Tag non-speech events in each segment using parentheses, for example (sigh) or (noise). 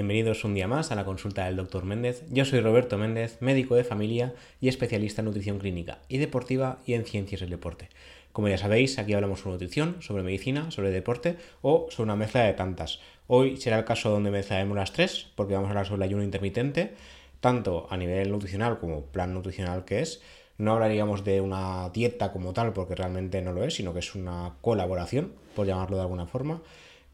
bienvenidos un día más a la consulta del Dr. Méndez. Yo soy Roberto Méndez, médico de familia y especialista en nutrición clínica y deportiva y en ciencias del deporte. Como ya sabéis, aquí hablamos sobre nutrición, sobre medicina, sobre deporte o sobre una mezcla de tantas. Hoy será el caso donde mezclaremos las tres porque vamos a hablar sobre el ayuno intermitente, tanto a nivel nutricional como plan nutricional que es. No hablaríamos de una dieta como tal porque realmente no lo es, sino que es una colaboración, por llamarlo de alguna forma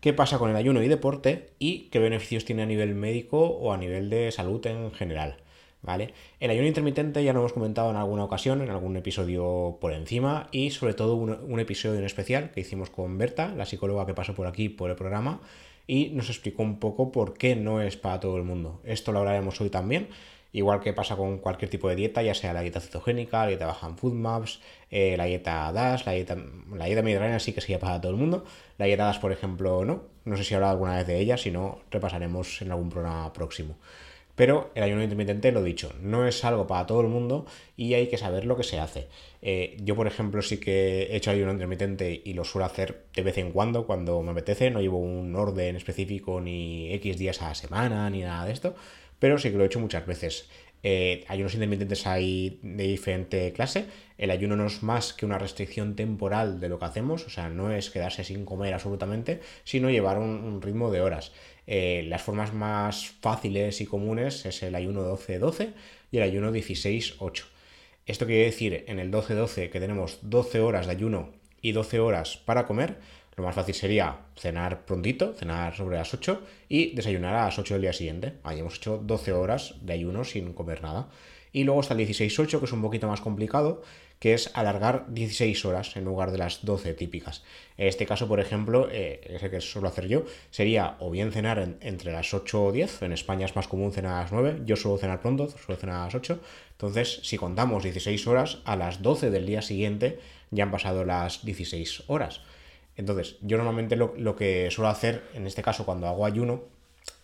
qué pasa con el ayuno y deporte y qué beneficios tiene a nivel médico o a nivel de salud en general. ¿Vale? El ayuno intermitente ya lo hemos comentado en alguna ocasión, en algún episodio por encima y sobre todo un, episodio en especial que hicimos con Berta, la psicóloga que pasó por aquí por el programa y nos explicó un poco por qué no es para todo el mundo. Esto lo hablaremos hoy también Igual que pasa con cualquier tipo de dieta, ya sea la dieta cetogénica, la dieta baja en food maps, eh, la dieta DAS, la dieta, la dieta mediterránea sí que sería para todo el mundo. La dieta DAS, por ejemplo, no. No sé si he hablado alguna vez de ella, si no, repasaremos en algún programa próximo. Pero el ayuno intermitente, lo dicho, no es algo para todo el mundo y hay que saber lo que se hace. Eh, yo, por ejemplo, sí que he hecho ayuno intermitente y lo suelo hacer de vez en cuando, cuando me apetece. No llevo un orden específico ni X días a la semana ni nada de esto pero sí que lo he hecho muchas veces. Eh, ayunos intermitentes hay de diferente clase. El ayuno no es más que una restricción temporal de lo que hacemos, o sea, no es quedarse sin comer absolutamente, sino llevar un, ritmo de horas. Eh, las formas más fáciles y comunes es el ayuno 12-12 y el ayuno 16-8. Esto quiere decir en el 12-12 que tenemos 12 horas de ayuno y 12 horas para comer, lo más fácil sería cenar prontito, cenar sobre las 8 y desayunar a las 8 del día siguiente. Ahí hemos hecho 12 horas de ayuno sin comer nada. Y luego está el 16-8, que es un poquito más complicado, que es alargar 16 horas en lugar de las 12 típicas. En este caso, por ejemplo, eh, que suelo hacer yo, sería o bien cenar entre las 8 o 10, en España es más común cenar a las 9, yo suelo cenar pronto, suelo cenar a las 8, entonces si contamos 16 horas, a las 12 del día siguiente ya han pasado las 16 horas. Entonces, yo normalmente lo, que suelo hacer, en este caso cuando hago ayuno,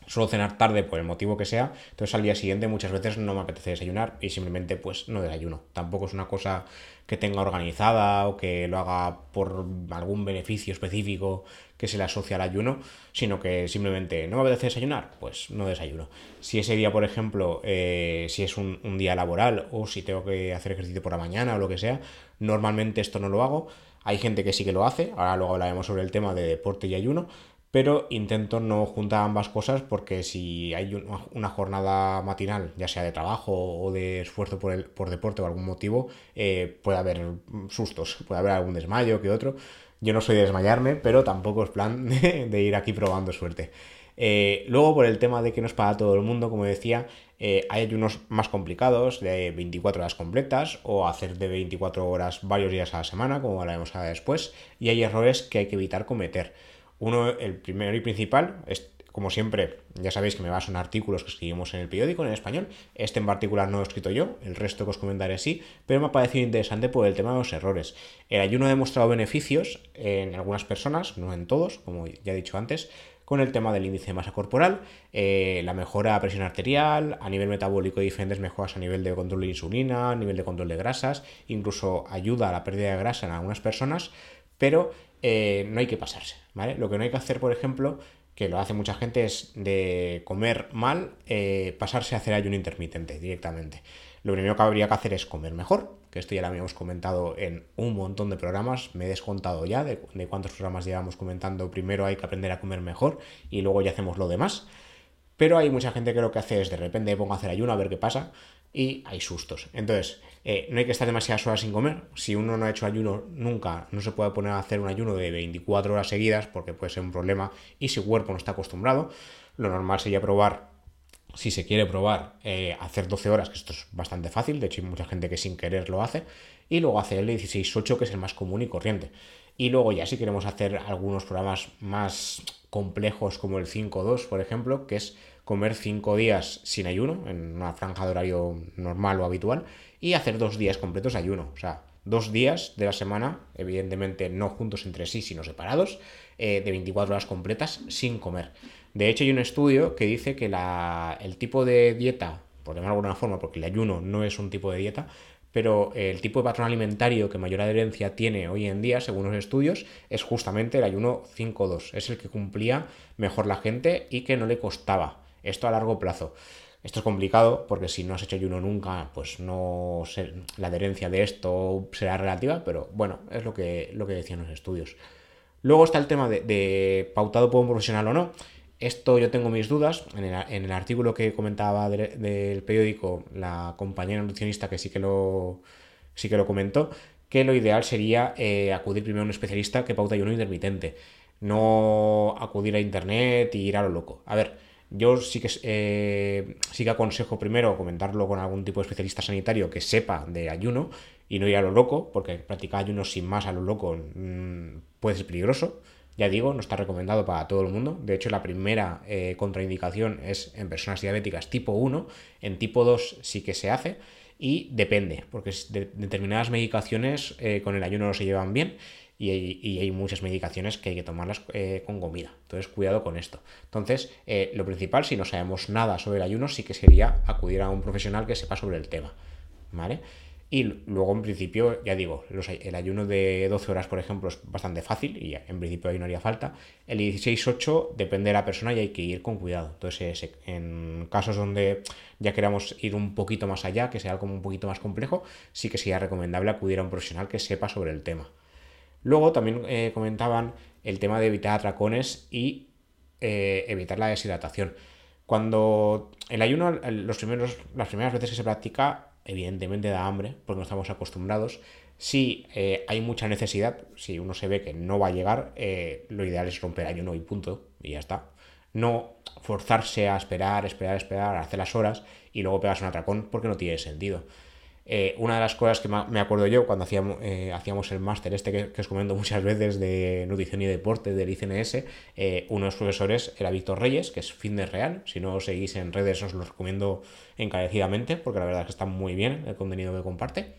suelo cenar tarde por el motivo que sea, entonces al día siguiente muchas veces no me apetece desayunar y simplemente pues no desayuno. Tampoco es una cosa que tenga organizada o que lo haga por algún beneficio específico que se le asocia al ayuno, sino que simplemente no me apetece desayunar, pues no desayuno. Si ese día, por ejemplo, eh, si es un, un día laboral o si tengo que hacer ejercicio por la mañana o lo que sea, normalmente esto no lo hago hay gente que sí que lo hace, ahora luego hablaremos sobre el tema de deporte y ayuno, pero intento no juntar ambas cosas porque si hay una jornada matinal, ya sea de trabajo o de esfuerzo por, el, por deporte o algún motivo, eh, puede haber sustos, puede haber algún desmayo que otro. Yo no soy de desmayarme, pero tampoco es plan (laughs) de ir aquí probando suerte. Eh, luego, por el tema de que no es para todo el mundo, como decía, eh, hay ayunos más complicados de 24 horas completas o hacer de 24 horas varios días a la semana, como hablaremos después, y hay errores que hay que evitar cometer. Uno, el primero y principal, es como siempre, ya sabéis que me baso en artículos que escribimos en el periódico en español. Este en particular no lo he escrito yo, el resto que os comentaré sí, pero me ha parecido interesante por el tema de los errores. El ayuno ha demostrado beneficios en algunas personas, no en todos, como ya he dicho antes, con el tema del índice de masa corporal, eh, la mejora de presión arterial, a nivel metabólico hay diferentes mejoras a nivel de control de insulina, a nivel de control de grasas, incluso ayuda a la pérdida de grasa en algunas personas, pero eh, no hay que pasarse, ¿vale? Lo que no hay que hacer, por ejemplo, que lo hace mucha gente, es de comer mal, eh, pasarse a hacer ayuno intermitente directamente. Lo primero que habría que hacer es comer mejor, que esto ya lo habíamos comentado en un montón de programas, me he descontado ya de, cuántos programas llevamos comentando, primero hay que aprender a comer mejor y luego ya hacemos lo demás. Pero hay mucha gente que lo que hace es de repente pongo a hacer ayuno a ver qué pasa y hay sustos. Entonces, eh, no hay que estar demasiadas horas sin comer. Si uno no ha hecho ayuno nunca, no se puede poner a hacer un ayuno de 24 horas seguidas porque puede ser un problema y si cuerpo no está acostumbrado. Lo normal sería probar si se quiere probar eh, hacer 12 horas, que esto es bastante fácil, de hecho hay mucha gente que sin querer lo hace, y luego hacer el 16-8, que es el más común y corriente. Y luego ya si queremos hacer algunos programas más complejos como el 5-2, por ejemplo, que es comer 5 días sin ayuno, en una franja de horario normal o habitual, y hacer dos días completos ayuno. O sea, dos días de la semana, evidentemente no juntos entre sí, sino separados, eh, de 24 horas completas sin comer. De hecho, hay un estudio que dice que el tipo de dieta, por llamarlo de alguna forma, porque el ayuno no es un tipo de dieta, pero el tipo de patrón alimentario que mayor adherencia tiene hoy en día, según los estudios, es justamente el ayuno 5-2. Es el que cumplía mejor la gente y que no le costaba Esto a largo plazo. Esto es complicado porque si no has hecho ayuno nunca, pues no sé, la adherencia de esto será relativa, pero bueno, es lo que, lo que decían los estudios. Luego está el tema de, pautado por un profesional o no. Esto yo tengo mis dudas. En el, artículo que comentaba del periódico, la compañera nutricionista que sí que lo, sí que lo comentó, que lo ideal sería eh, acudir primero a un especialista que pauta ayuno intermitente. No acudir a internet y ir a lo loco. A ver, yo sí que, eh, sí que aconsejo primero comentarlo con algún tipo de especialista sanitario que sepa de ayuno y no ir a lo loco, porque practicar ayuno sin más a lo loco mm, puede ser peligroso. Ya digo, no está recomendado para todo el mundo. De hecho, la primera eh, contraindicación es en personas diabéticas tipo 1. En tipo 2 sí que se hace. Y depende, porque determinadas medicaciones eh, con el ayuno no se llevan bien y hay, muchas medicaciones que hay que tomarlas eh, con comida. Entonces, cuidado con esto. Entonces, lo principal, si no sabemos nada sobre el ayuno, sí que sería acudir a un profesional que sepa sobre el tema. ¿Vale? Y luego, en principio, ya digo, el ayuno de 12 horas, por ejemplo, es bastante fácil y en principio ahí no haría falta. El 16-8 depende de la persona y hay que ir con cuidado. Entonces, en casos donde ya queramos ir un poquito más allá, que sea algo un poquito más complejo, sí que sería recomendable acudir a un profesional que sepa sobre el tema. Luego también eh, comentaban el tema de evitar atracones y eh, evitar la deshidratación. Cuando el ayuno, los primeros, las primeras veces que se practica, evidentemente da hambre, porque no estamos acostumbrados. Si eh, hay mucha necesidad, si uno se ve que no va a llegar, lo ideal es romper ayuno y punto, y ya está. No forzarse a esperar, esperar, esperar, hacer las horas y luego pegas un atracón porque no tiene sentido. Eh, una de las cosas que me acuerdo yo cuando hacíamos, eh, hacíamos el máster este que, os comento muchas veces de nutrición y deporte del ICNS, eh, uno de los profesores era Víctor Reyes, que es de real. Si no os seguís en redes os lo recomiendo encarecidamente porque la verdad es que está muy bien el contenido que comparte.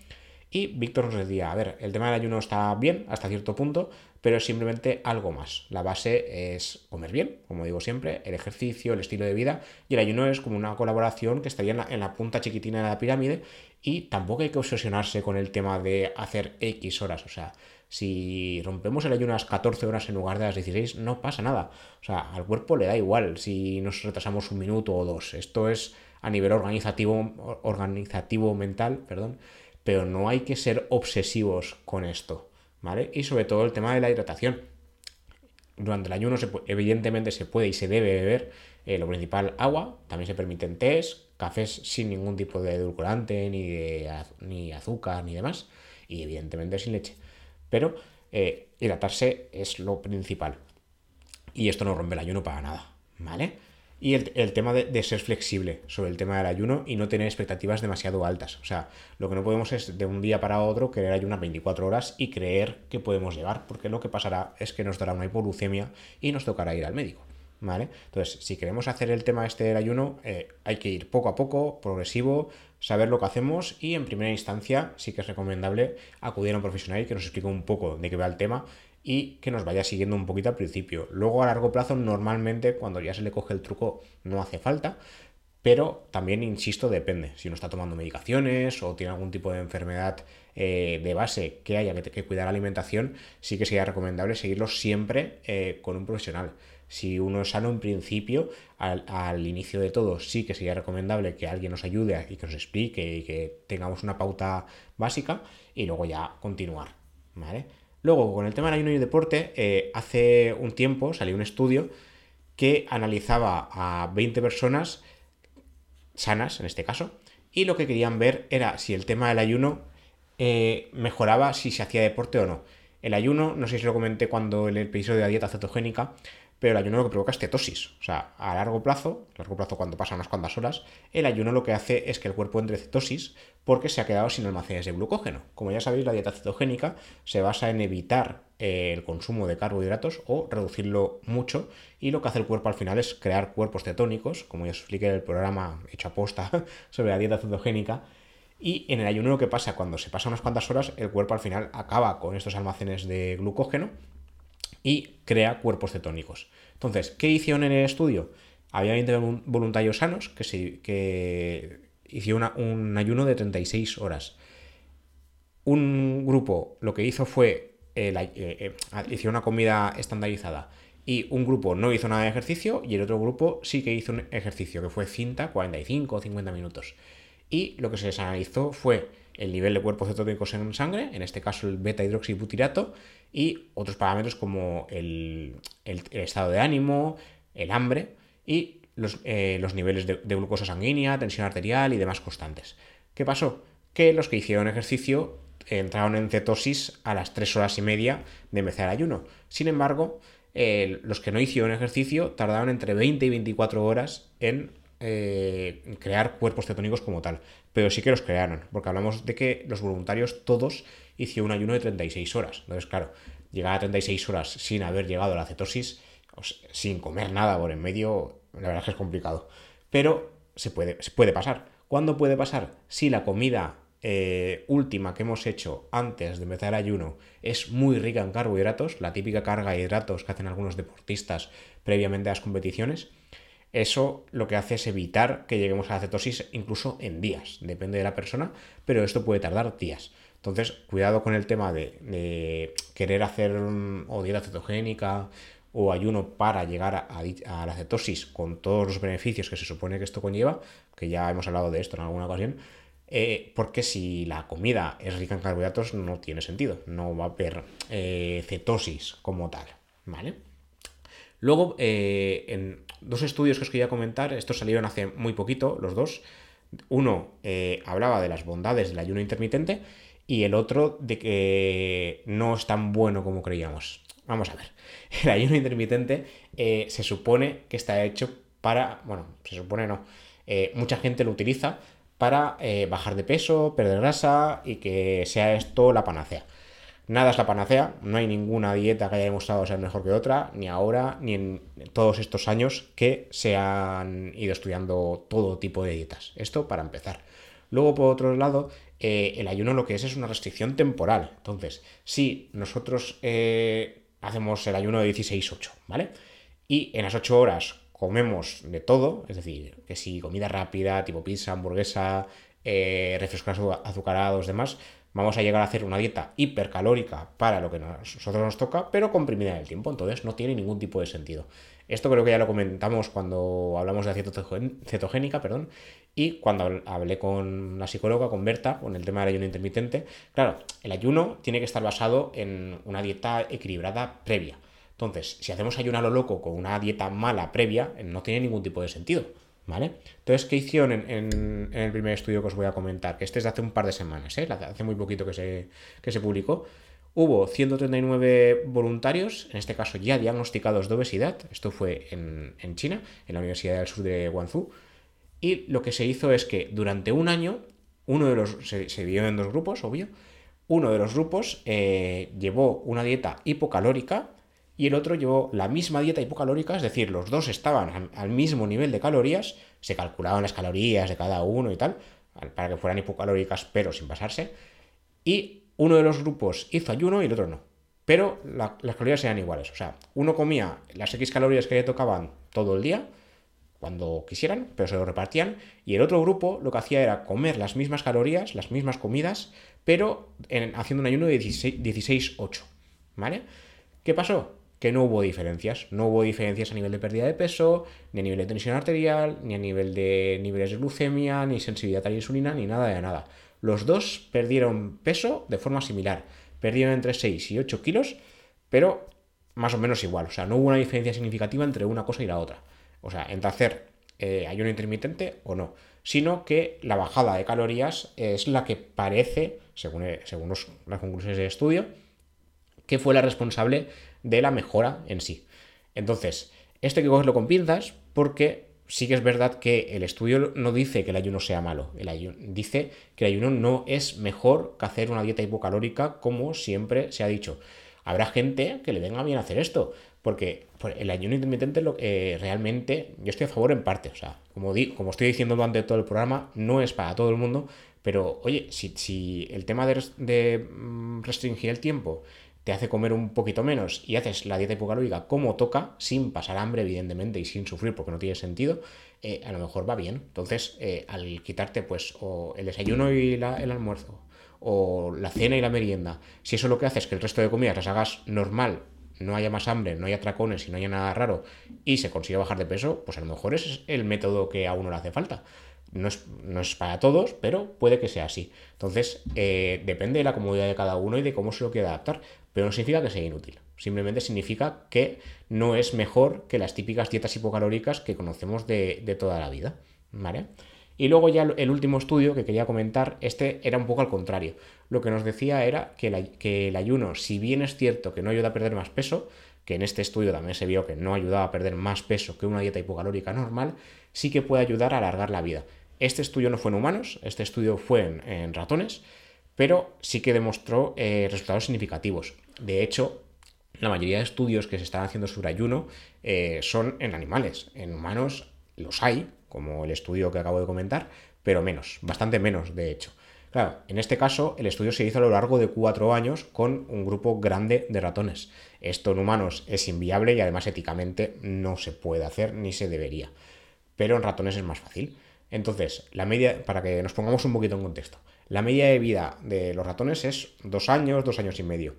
Y Víctor nos decía, a ver, el tema del ayuno está bien hasta cierto punto, pero es simplemente algo más. La base es comer bien, como digo siempre, el ejercicio, el estilo de vida, y el ayuno es como una colaboración que estaría en la, en la punta chiquitina de la pirámide, y tampoco hay que obsesionarse con el tema de hacer X horas, o sea, si rompemos el ayuno a las 14 horas en lugar de las 16, no pasa nada. O sea, al cuerpo le da igual si nos retrasamos un minuto o dos. Esto es a nivel organizativo, organizativo mental, perdón, pero no hay que ser obsesivos con esto, ¿vale? Y sobre todo el tema de la hidratación. Durante el ayuno evidentemente se puede y se debe beber eh, lo principal agua, también se permiten tés, cafés sin ningún tipo de edulcorante, ni, de, ni azúcar, ni demás, y evidentemente sin leche. Pero eh, hidratarse es lo principal. Y esto no rompe el ayuno para nada, ¿vale? Y el, tema de, ser flexible sobre el tema del ayuno y no tener expectativas demasiado altas. O sea, lo que no podemos es de un día para otro querer ayunar 24 horas y creer que podemos llegar, porque lo que pasará es que nos dará una hipoglucemia y nos tocará ir al médico. ¿Vale? Entonces, si queremos hacer el tema este del ayuno, eh, hay que ir poco a poco, progresivo, saber lo que hacemos y en primera instancia sí que es recomendable acudir a un profesional que nos explique un poco de qué va el tema y que nos vaya siguiendo un poquito al principio. Luego a largo plazo normalmente cuando ya se le coge el truco no hace falta, pero también, insisto, depende. Si uno está tomando medicaciones o tiene algún tipo de enfermedad eh, de base que haya que, cuidar la alimentación, sí que sería recomendable seguirlo siempre eh, con un profesional. Si uno es sano en principio, al, al, inicio de todo sí que sería recomendable que alguien nos ayude y que nos explique y que tengamos una pauta básica y luego ya continuar. ¿Vale? Luego, con el tema del ayuno y deporte, eh, hace un tiempo salió un estudio que analizaba a 20 personas sanas, en este caso, y lo que querían ver era si el tema del ayuno eh, mejoraba si se hacía deporte o no. El ayuno, no sé si lo comenté cuando el episodio de la dieta cetogénica, pero el ayuno lo que provoca es cetosis. O sea, a largo plazo, a largo plazo cuando pasan unas cuantas horas, el ayuno lo que hace es que el cuerpo entre cetosis porque se ha quedado sin almacenes de glucógeno. Como ya sabéis, la dieta cetogénica se basa en evitar eh, el consumo de carbohidratos o reducirlo mucho y lo que hace el cuerpo al final es crear cuerpos cetónicos, como ya os expliqué en el programa hecho a posta (laughs) sobre la dieta cetogénica. Y en el ayuno lo que pasa, cuando se pasan unas cuantas horas, el cuerpo al final acaba con estos almacenes de glucógeno y crea cuerpos cetónicos. Entonces, ¿qué hicieron en el estudio? Había 20 voluntarios sanos que, hicieron un ayuno de 36 horas. Un grupo lo que hizo fue, eh, eh, eh, hizo una comida estandarizada y un grupo no hizo nada de ejercicio y el otro grupo sí que hizo un ejercicio, que fue cinta 45 o 50 minutos. Y lo que se les analizó fue el nivel de cuerpos cetónicos en sangre, en este caso el beta hidroxibutirato, y otros parámetros como el, estado de ánimo, el hambre y los, eh, niveles de, de, glucosa sanguínea, tensión arterial y demás constantes. ¿Qué pasó? Que los que hicieron ejercicio entraron en cetosis a las 3 horas y media de empezar el ayuno. Sin embargo, los que no hicieron ejercicio tardaron entre 20 y 24 horas en eh, crear cuerpos cetónicos como tal. Pero sí que los crearon, porque hablamos de que los voluntarios todos hicieron un ayuno de 36 horas. Entonces, claro, llegar a 36 horas sin haber llegado a la cetosis, sin comer nada por en medio, la verdad es que es complicado. Pero se puede, se puede pasar. ¿Cuándo puede pasar? Si la comida eh, última que hemos hecho antes de empezar el ayuno es muy rica en carbohidratos, la típica carga de hidratos que hacen algunos deportistas previamente a las competiciones, eso lo que hace es evitar que lleguemos a la cetosis incluso en días, depende de la persona, pero esto puede tardar días. Entonces, cuidado con el tema de, querer hacer o dieta cetogénica o ayuno para llegar a, la cetosis con todos los beneficios que se supone que esto conlleva, que ya hemos hablado de esto en alguna ocasión, eh, porque si la comida es rica en carbohidratos no tiene sentido, no va a haber eh, cetosis como tal, ¿vale? Luego, eh, en dos estudios que os quería comentar, estos salieron hace muy poquito, los dos. Uno hablaba de las bondades del ayuno intermitente y el otro de que no es tan bueno como creíamos. Vamos a ver, (laughs) el ayuno intermitente se supone que está hecho para, bueno, se supone no, mucha gente lo utiliza para eh, bajar de peso, perder grasa y que sea esto la panacea. Nada es la panacea, no hay ninguna dieta que haya demostrado ser mejor que otra, ni ahora, ni en todos estos años que se han ido estudiando todo tipo de dietas. Esto para empezar. Luego, por otro lado, eh, el ayuno lo que es es una restricción temporal. Entonces, si nosotros eh, hacemos el ayuno de 16-8, ¿vale? Y en las 8 horas comemos de todo, es decir, que si comida rápida, tipo pizza, hamburguesa, eh, refrescos azucarados, demás, vamos a llegar a hacer una dieta hipercalórica para lo que nosotros nos toca, pero comprimida en el tiempo, entonces no tiene ningún tipo de sentido. Esto creo que ya lo comentamos cuando hablamos de cetogénica, perdón, y cuando hablé con la psicóloga, con Berta, con el tema del ayuno intermitente. Claro, el ayuno tiene que estar basado en una dieta equilibrada previa. Entonces, si hacemos ayuno a lo loco con una dieta mala previa, no tiene ningún tipo de sentido. ¿Vale? Entonces, ¿qué hicieron en, el primer estudio que os voy a comentar? Que este es de hace un par de semanas, ¿eh? hace muy poquito que se, publicó. Hubo 139 voluntarios, en este caso ya diagnosticados de obesidad. Esto fue en, China, en la Universidad del Sur de Guangzhou. Y lo que se hizo es que durante un año, uno de los. Se, se dividió en dos grupos, obvio. Uno de los grupos eh, llevó una dieta hipocalórica y el otro llevó la misma dieta hipocalórica, es decir, los dos estaban al mismo nivel de calorías, se calculaban las calorías de cada uno y tal, para que fueran hipocalóricas pero sin pasarse, y uno de los grupos hizo ayuno y el otro no. Pero las calorías eran iguales, o sea, uno comía las X calorías que le tocaban todo el día, cuando quisieran, pero se lo repartían, y el otro grupo lo que hacía era comer las mismas calorías, las mismas comidas, pero haciendo un ayuno de 16-8, ¿vale? ¿Qué pasó? Que no hubo diferencias. No hubo diferencias a nivel de pérdida de peso, ni a nivel de tensión arterial, ni a nivel de niveles de glucemia, ni sensibilidad a la insulina, ni nada de nada. Los dos perdieron peso de forma similar. Perdieron entre 6 y 8 kilos, pero más o menos igual. O sea, no hubo una diferencia significativa entre una cosa y la otra. O sea, entre hacer eh, ayuno intermitente o no. Sino que la bajada de calorías es la que parece, según, según las conclusiones del estudio, que fue la responsable de la mejora en sí. Entonces, esto hay que cogerlo con pinzas porque sí que es verdad que el estudio no dice que el ayuno sea malo. El ayuno, dice que el ayuno no es mejor que hacer una dieta hipocalórica como siempre se ha dicho. Habrá gente que le venga bien hacer esto, porque el ayuno intermitente lo, eh, realmente yo estoy a favor en parte. O sea, como, di, como estoy diciendo durante todo el programa, no es para todo el mundo, pero oye, si, el tema de, de mm, restringir el tiempo te hace comer un poquito menos y haces la dieta hipocalórica como toca, sin pasar hambre, evidentemente, y sin sufrir porque no tiene sentido, eh, a lo mejor va bien. Entonces, eh, al quitarte pues o el desayuno y el almuerzo, o la cena y la merienda, si eso lo que hace es que el resto de comidas las hagas normal no haya más hambre, no haya tracones y no haya nada raro y se consiga bajar de peso, pues a lo mejor ese es el método que a uno le hace falta. No es, no es para todos, pero puede que sea así. Entonces, eh, depende de la comodidad de cada uno y de cómo se lo quiera adaptar, pero no significa que sea inútil. Simplemente significa que no es mejor que las típicas dietas hipocalóricas que conocemos de, de toda la vida. ¿Vale? Y luego ya el último estudio que quería comentar, este era un poco al contrario. Lo que nos decía era que, que, el ayuno, si bien es cierto que no ayuda a perder más peso, que en este estudio también se vio que no ayudaba a perder más peso que una dieta hipocalórica normal, sí que puede ayudar a alargar la vida. Este estudio no fue en humanos, este estudio fue en, ratones, pero sí que demostró eh, resultados significativos. De hecho, la mayoría de estudios que se están haciendo sobre ayuno eh, son en animales. En humanos los hay, como el estudio que acabo de comentar, pero menos, bastante menos, de hecho. Claro, en este caso el estudio se hizo a lo largo de cuatro años con un grupo grande de ratones. Esto en humanos es inviable y además éticamente no se puede hacer ni se debería. Pero en ratones es más fácil. Entonces, la media, para que nos pongamos un poquito en contexto, la media de vida de los ratones es dos años, dos años y medio.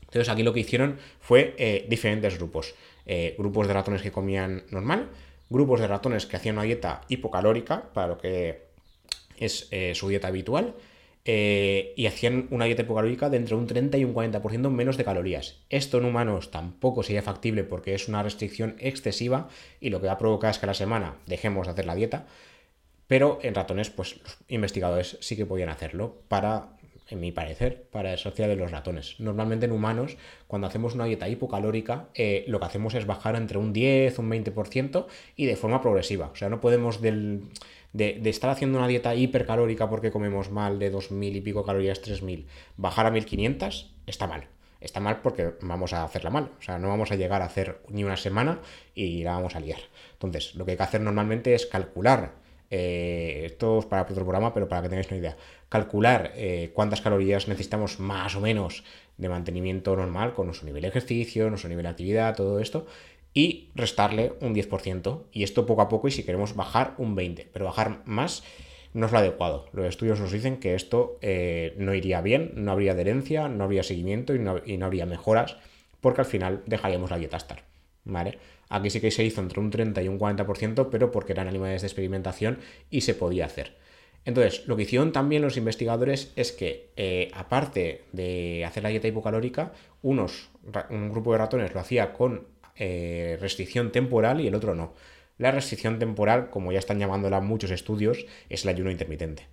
Entonces aquí lo que hicieron fue eh, diferentes grupos. Eh, grupos de ratones que comían normal, grupos de ratones que hacían una dieta hipocalórica, para lo que es eh, su dieta habitual, y hacían una dieta hipocalórica de entre un 30 y un 40% menos de calorías. Esto en humanos tampoco sería factible porque es una restricción excesiva y lo que va a provocar es que a la semana dejemos de hacer la dieta, pero en ratones, pues los investigadores sí que podían hacerlo para en mi parecer, para social de los ratones. Normalmente en humanos, cuando hacemos una dieta hipocalórica, eh, lo que hacemos es bajar entre un 10, un 20% y de forma progresiva. O sea, no podemos de, estar haciendo una dieta hipercalórica porque comemos mal de 2.000 y pico calorías, 3.000, bajar a 1.500 está mal. Está mal porque vamos a hacerla mal. O sea, no vamos a llegar a hacer ni una semana y la vamos a liar. Entonces, lo que hay que hacer normalmente es calcular eh, esto es para otro programa, pero para que tengáis una idea, calcular eh, cuántas calorías necesitamos más o menos de mantenimiento normal con nuestro nivel de ejercicio, nuestro nivel de actividad, todo esto, y restarle un 10%. Y esto poco a poco, y si queremos bajar un 20%, pero bajar más no es lo adecuado. Los estudios nos dicen que esto eh, no iría bien, no habría adherencia, no habría seguimiento y no, y no habría mejoras, porque al final dejaríamos la dieta estar. ¿Vale? Aquí sí que se hizo entre un 30 y un 40%, pero porque eran animales de experimentación y se podía hacer. Entonces, lo que hicieron también los investigadores es que, eh, aparte de hacer la dieta hipocalórica, unos, un grupo de ratones lo hacía con eh, restricción temporal y el otro no. La restricción temporal, como ya están llamándola muchos estudios, es el ayuno intermitente.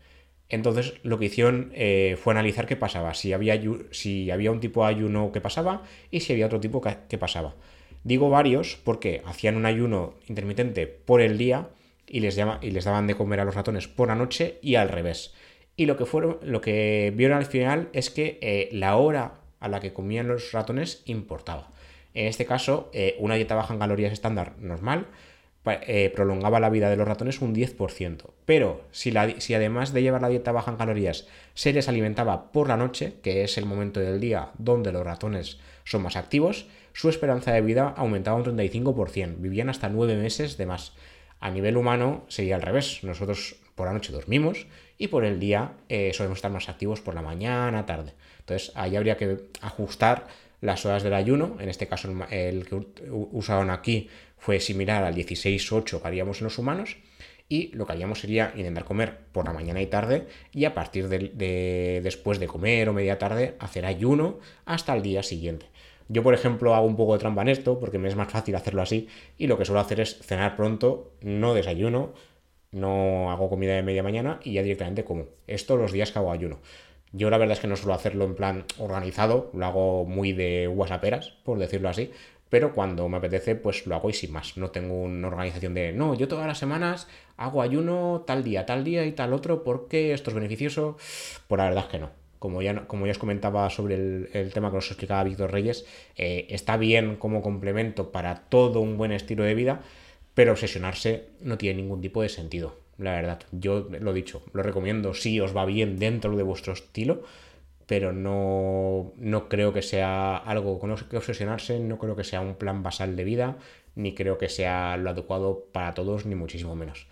Entonces, lo que hicieron eh, fue analizar qué pasaba, si había, si había un tipo de ayuno que pasaba y si había otro tipo que pasaba. Digo varios porque hacían un ayuno intermitente por el día y les, llama, y les daban de comer a los ratones por la noche y al revés. Y lo que, fueron, lo que vieron al final es que eh, la hora a la que comían los ratones importaba. En este caso, eh, una dieta baja en calorías estándar normal eh, prolongaba la vida de los ratones un 10%. Pero si, la, si además de llevar la dieta baja en calorías se les alimentaba por la noche, que es el momento del día donde los ratones son más activos, su esperanza de vida aumentaba un 35%, vivían hasta 9 meses de más. A nivel humano sería al revés, nosotros por la noche dormimos y por el día eh, solemos estar más activos por la mañana, tarde. Entonces ahí habría que ajustar las horas del ayuno, en este caso el que usaron aquí fue similar al 16-8 que haríamos en los humanos, y lo que haríamos sería intentar comer por la mañana y tarde y a partir de, después de comer o media tarde hacer ayuno hasta el día siguiente. Yo, por ejemplo, hago un poco de trampa en esto porque me es más fácil hacerlo así y lo que suelo hacer es cenar pronto, no desayuno, no hago comida de media mañana y ya directamente como. Esto los días que hago ayuno. Yo la verdad es que no suelo hacerlo en plan organizado, lo hago muy de whatsapperas, por decirlo así, pero cuando me apetece pues lo hago y sin más. No tengo una organización de, no, yo todas las semanas hago ayuno tal día, tal día y tal otro porque esto es beneficioso. Pues la verdad es que no como ya, como ya os comentaba sobre el, tema que os explicaba Víctor Reyes, eh, está bien como complemento para todo un buen estilo de vida, pero obsesionarse no tiene ningún tipo de sentido, la verdad. Yo lo he dicho, lo recomiendo si os va bien dentro de vuestro estilo, pero no, no creo que sea algo con lo que obsesionarse, no creo que sea un plan basal de vida, ni creo que sea lo adecuado para todos, ni muchísimo menos.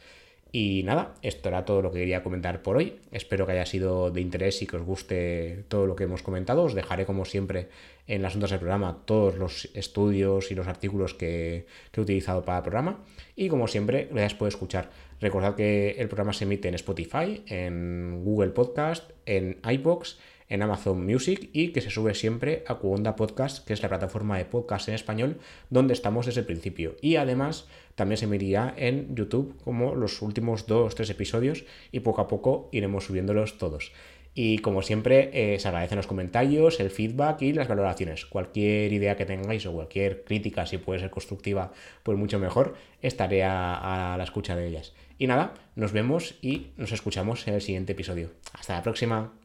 Y nada, esto era todo lo que quería comentar por hoy. Espero que haya sido de interés y que os guste todo lo que hemos comentado. Os dejaré, como siempre, en las notas del programa todos los estudios y los artículos que, he utilizado para el programa. Y como siempre, gracias por escuchar. Recordad que el programa se emite en Spotify, en Google Podcast, en iBox en Amazon Music y que se sube siempre a Cuonda Podcast, que es la plataforma de podcast en español donde estamos desde el principio. Y además también se emitirá en YouTube como los últimos dos, tres episodios y poco a poco iremos subiéndolos todos. Y como siempre, eh, se agradecen los comentarios, el feedback y las valoraciones. Cualquier idea que tengáis o cualquier crítica, si puede ser constructiva, pues mucho mejor, estaré a la escucha de ellas. Y nada, nos vemos y nos escuchamos en el siguiente episodio. Hasta la próxima.